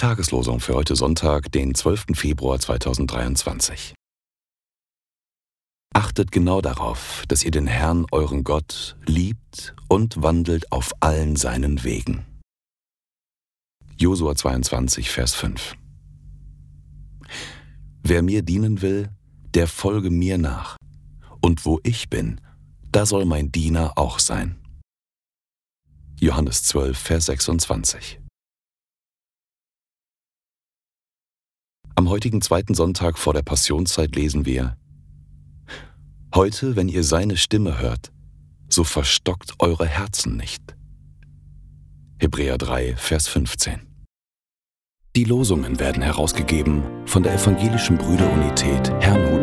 Tageslosung für heute Sonntag, den 12. Februar 2023. Achtet genau darauf, dass ihr den Herrn, euren Gott, liebt und wandelt auf allen seinen Wegen. Josua 22, Vers 5. Wer mir dienen will, der folge mir nach. Und wo ich bin, da soll mein Diener auch sein. Johannes 12, Vers 26. Am heutigen zweiten Sonntag vor der Passionszeit lesen wir, Heute, wenn ihr seine Stimme hört, so verstockt eure Herzen nicht. Hebräer 3, Vers 15. Die Losungen werden herausgegeben von der Evangelischen Brüderunität Hermann